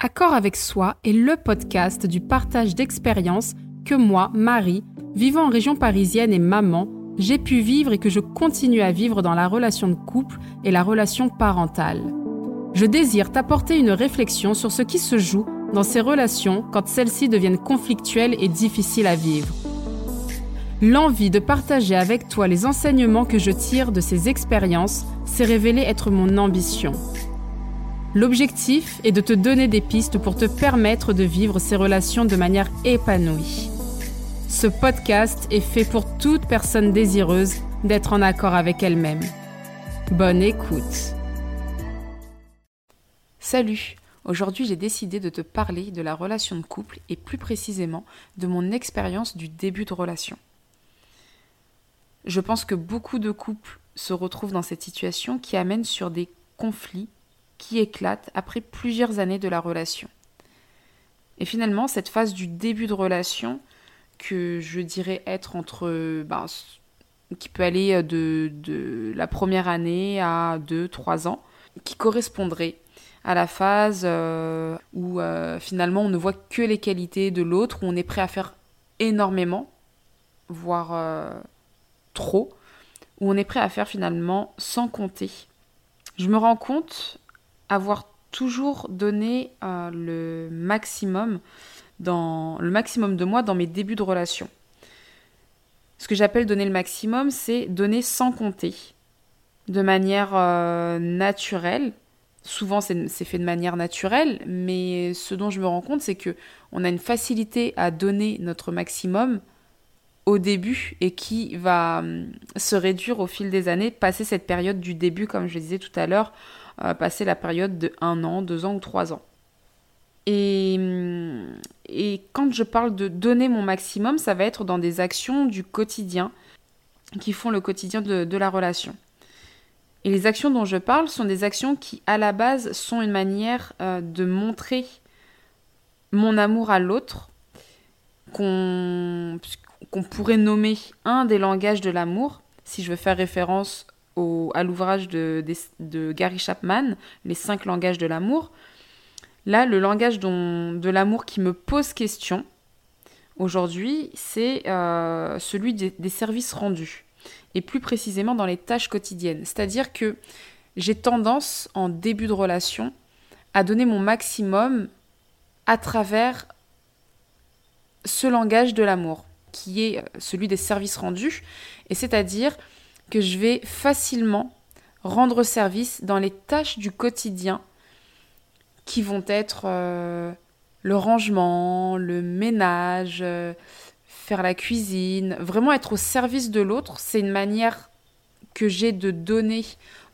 Accord avec soi est le podcast du partage d'expériences que moi, Marie, vivant en région parisienne et maman, j'ai pu vivre et que je continue à vivre dans la relation de couple et la relation parentale. Je désire t'apporter une réflexion sur ce qui se joue dans ces relations quand celles-ci deviennent conflictuelles et difficiles à vivre. L'envie de partager avec toi les enseignements que je tire de ces expériences s'est révélée être mon ambition. L'objectif est de te donner des pistes pour te permettre de vivre ces relations de manière épanouie. Ce podcast est fait pour toute personne désireuse d'être en accord avec elle-même. Bonne écoute. Salut, aujourd'hui j'ai décidé de te parler de la relation de couple et plus précisément de mon expérience du début de relation. Je pense que beaucoup de couples se retrouvent dans cette situation qui amène sur des conflits qui éclate après plusieurs années de la relation. Et finalement, cette phase du début de relation, que je dirais être entre. Ben, qui peut aller de, la première année à 2-3 ans, qui correspondrait à la phase euh, où euh, finalement on ne voit que les qualités de l'autre, où on est prêt à faire énormément, voire euh, trop, où on est prêt à faire finalement sans compter. Je me rends compte avoir toujours donné euh, le maximum dans le maximum de moi dans mes débuts de relation. Ce que j'appelle donner le maximum, c'est donner sans compter, de manière euh, naturelle. Souvent, c'est fait de manière naturelle, mais ce dont je me rends compte, c'est que on a une facilité à donner notre maximum au début et qui va hum, se réduire au fil des années, passer cette période du début, comme je le disais tout à l'heure, passer la période de un an, deux ans ou trois ans. Et, hum, et quand je parle de donner mon maximum, ça va être dans des actions du quotidien qui font le quotidien de, la relation. Et les actions dont je parle sont des actions qui, à la base, sont une manière euh, de montrer mon amour à l'autre, qu'on pourrait nommer un des langages de l'amour, si je veux faire référence à l'ouvrage de, Gary Chapman, Les cinq langages de l'amour. Là, le langage de l'amour qui me pose question aujourd'hui, c'est euh, celui des, des, services rendus, et plus précisément dans les tâches quotidiennes. C'est-à-dire que j'ai tendance, en début de relation, à donner mon maximum à travers ce langage de l'amour, qui est celui des services rendus, et c'est-à-dire que je vais facilement rendre service dans les tâches du quotidien qui vont être euh, le rangement, le ménage, euh, faire la cuisine, vraiment être au service de l'autre, c'est une manière que j'ai de donner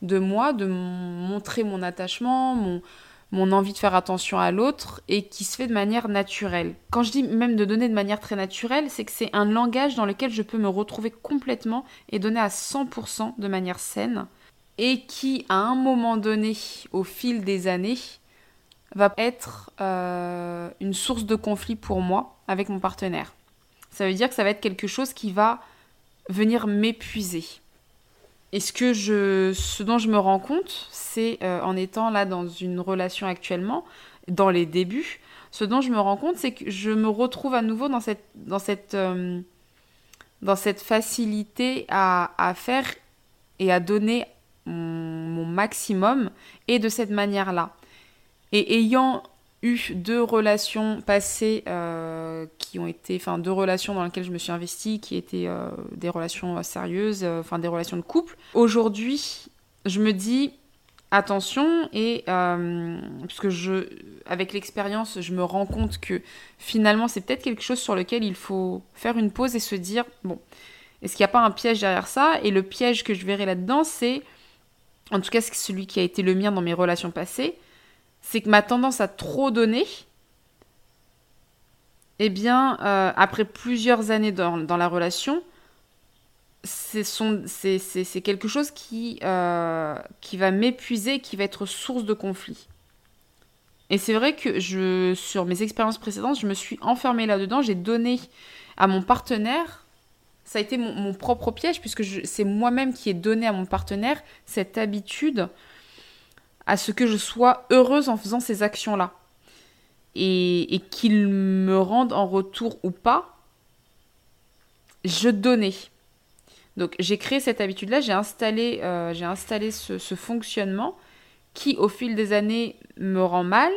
de moi, de montrer mon attachement, mon, mon envie de faire attention à l'autre et qui se fait de manière naturelle. Quand je dis même de donner de manière très naturelle, c'est que c'est un langage dans lequel je peux me retrouver complètement et donner à 100% de manière saine et qui, à un moment donné, au fil des années, va être euh, une source de conflit pour moi avec mon partenaire. Ça veut dire que ça va être quelque chose qui va venir m'épuiser. Et ce, que je, ce dont je me rends compte, c'est euh, en étant là dans une relation actuellement, dans les débuts, ce dont je me rends compte, c'est que je me retrouve à nouveau dans cette, dans cette, euh, dans cette facilité à, faire et à donner mon maximum, et de cette manière-là. Et ayant eu deux relations passées euh, qui ont été, enfin deux relations dans lesquelles je me suis investie, qui étaient euh, des relations euh, sérieuses, enfin des relations de couple. Aujourd'hui, je me dis attention et puisque je, avec l'expérience, je me rends compte que finalement c'est peut-être quelque chose sur lequel il faut faire une pause et se dire bon, est-ce qu'il n'y a pas un piège derrière ça? Et le piège que je verrai là-dedans, c'est en tout cas celui qui a été le mien dans mes relations passées c'est que ma tendance à trop donner, eh bien, euh, après plusieurs années dans, la relation, c'est quelque chose qui, euh, qui va m'épuiser, qui va être source de conflit. Et c'est vrai que sur mes expériences précédentes, je me suis enfermée là-dedans, j'ai donné à mon partenaire, ça a été mon propre piège, puisque c'est moi-même qui ai donné à mon partenaire cette habitude à ce que je sois heureuse en faisant ces actions-là. et, qu'il me rende en retour ou pas, je donnais. Donc j'ai créé cette habitude-là, j'ai installé, euh, j'ai installé ce, fonctionnement qui, au fil des années, me rend mal,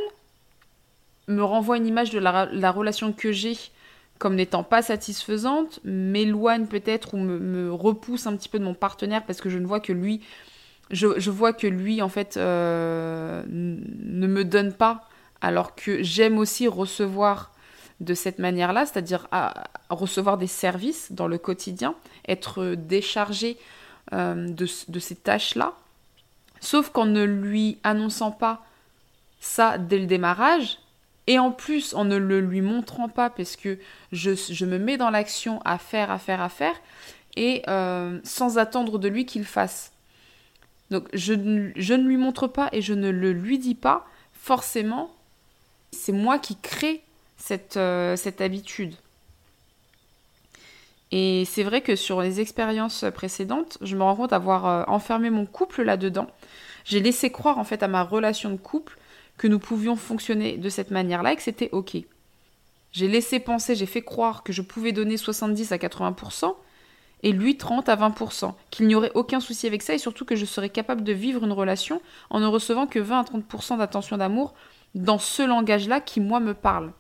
me renvoie une image de la, relation que j'ai comme n'étant pas satisfaisante, m'éloigne peut-être ou me, repousse un petit peu de mon partenaire parce que je ne vois que lui, je, vois que lui en fait euh, ne me donne pas, alors que j'aime aussi recevoir de cette manière-là, c'est-à-dire à, recevoir des services dans le quotidien, être déchargé euh, de, ces tâches-là, sauf qu'en ne lui annonçant pas ça dès le démarrage, et en plus en ne le lui montrant pas, parce que je, me mets dans l'action à faire, à faire, à faire, et euh, sans attendre de lui qu'il fasse. Donc je, ne lui montre pas et je ne le lui dis pas, forcément, c'est moi qui crée cette, euh, habitude. Et c'est vrai que sur les expériences précédentes, je me rends compte d'avoir euh, enfermé mon couple là-dedans. J'ai laissé croire en fait à ma relation de couple que nous pouvions fonctionner de cette manière-là et que c'était ok. J'ai laissé penser, j'ai fait croire que je pouvais donner 70 à 80% et lui 30 à 20%, qu'il n'y aurait aucun souci avec ça et surtout que je serais capable de vivre une relation en ne recevant que 20 à 30% d'attention d'amour dans ce langage-là qui moi me parle.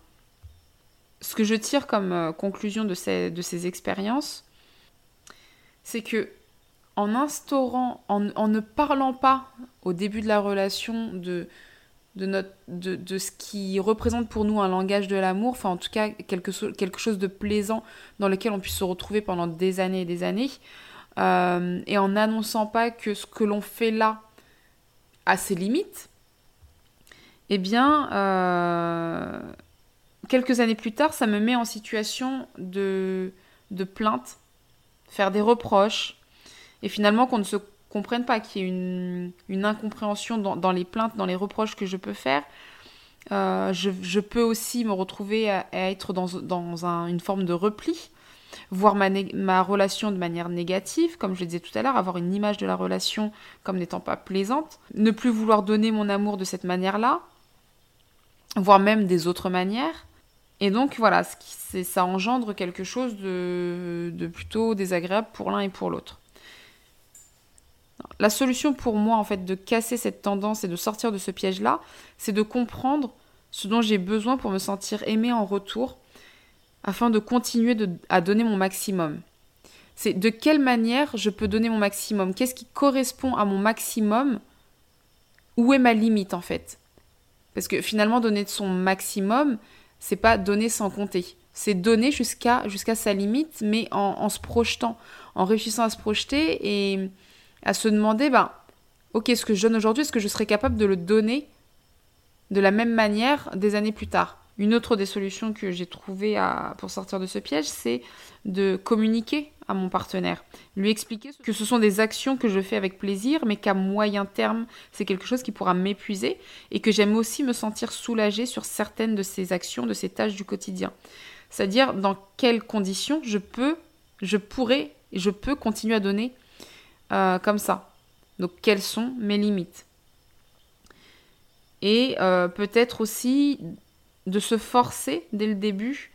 Ce que je tire comme euh, conclusion de ces, de ces expériences, c'est que en instaurant, en, ne parlant pas au début de la relation de, de, notre, de, ce qui représente pour nous un langage de l'amour, enfin en tout cas quelque, quelque chose de plaisant dans lequel on puisse se retrouver pendant des années et des années, euh, et en n'annonçant pas que ce que l'on fait là a ses limites, eh bien, euh, quelques années plus tard, ça me met en situation de, de plainte, faire des reproches, et finalement qu'on ne se comprenne pas, qu'il y ait une, incompréhension dans, les plaintes, dans les reproches que je peux faire. Euh, je, peux aussi me retrouver à, être dans, une forme de repli, voir ma, relation de manière négative, comme je le disais tout à l'heure, avoir une image de la relation comme n'étant pas plaisante, ne plus vouloir donner mon amour de cette manière-là, voire même des autres manières. Et donc voilà, ça engendre quelque chose de, plutôt désagréable pour l'un et pour l'autre. La solution pour moi, en fait, de casser cette tendance et de sortir de ce piège-là, c'est de comprendre ce dont j'ai besoin pour me sentir aimé en retour, afin de continuer à donner mon maximum. C'est de quelle manière je peux donner mon maximum? Qu'est-ce qui correspond à mon maximum? Où est ma limite, en fait? Parce que finalement, donner de son maximum, c'est pas donner sans compter. C'est donner jusqu'à jusqu'à sa limite, mais en, se projetant, en réussissant à se projeter et à se demander, ben, ok, ce que je donne aujourd'hui, est-ce que je serais capable de le donner de la même manière des années plus tard? Une autre des solutions que j'ai trouvées pour sortir de ce piège, c'est de communiquer à mon partenaire. Lui expliquer que ce sont des actions que je fais avec plaisir, mais qu'à moyen terme, c'est quelque chose qui pourra m'épuiser et que j'aime aussi me sentir soulagée sur certaines de ces actions, de ces tâches du quotidien. C'est-à-dire dans quelles conditions je peux, je pourrais, je peux continuer à donner euh, comme ça. Donc quelles sont mes limites? Et euh, peut-être aussi de se forcer dès le début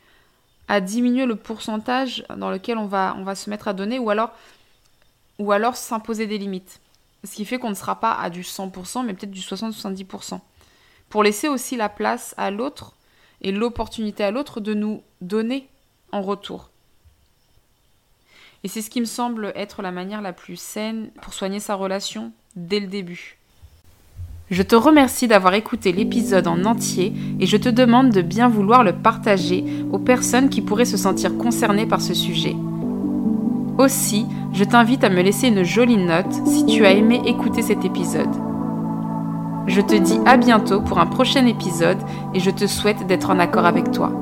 à diminuer le pourcentage dans lequel on va, on va se mettre à donner ou alors, ou alors s'imposer des limites. Ce qui fait qu'on ne sera pas à du 100%, mais peut-être du 60-70%. Pour laisser aussi la place à l'autre et l'opportunité à l'autre de nous donner en retour. Et c'est ce qui me semble être la manière la plus saine pour soigner sa relation dès le début. Je te remercie d'avoir écouté l'épisode en entier et je te demande de bien vouloir le partager aux personnes qui pourraient se sentir concernées par ce sujet. Aussi, je t'invite à me laisser une jolie note si tu as aimé écouter cet épisode. Je te dis à bientôt pour un prochain épisode et je te souhaite d'être en accord avec toi.